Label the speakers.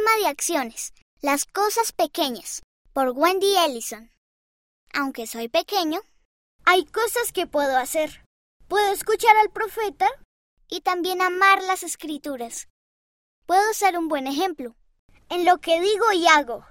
Speaker 1: Poema de acciones. Las cosas pequeñas. Por Wendy Ellison. Aunque soy pequeño, hay cosas que puedo hacer. Puedo escuchar al profeta y también amar las escrituras. Puedo ser un buen ejemplo en lo que digo y hago.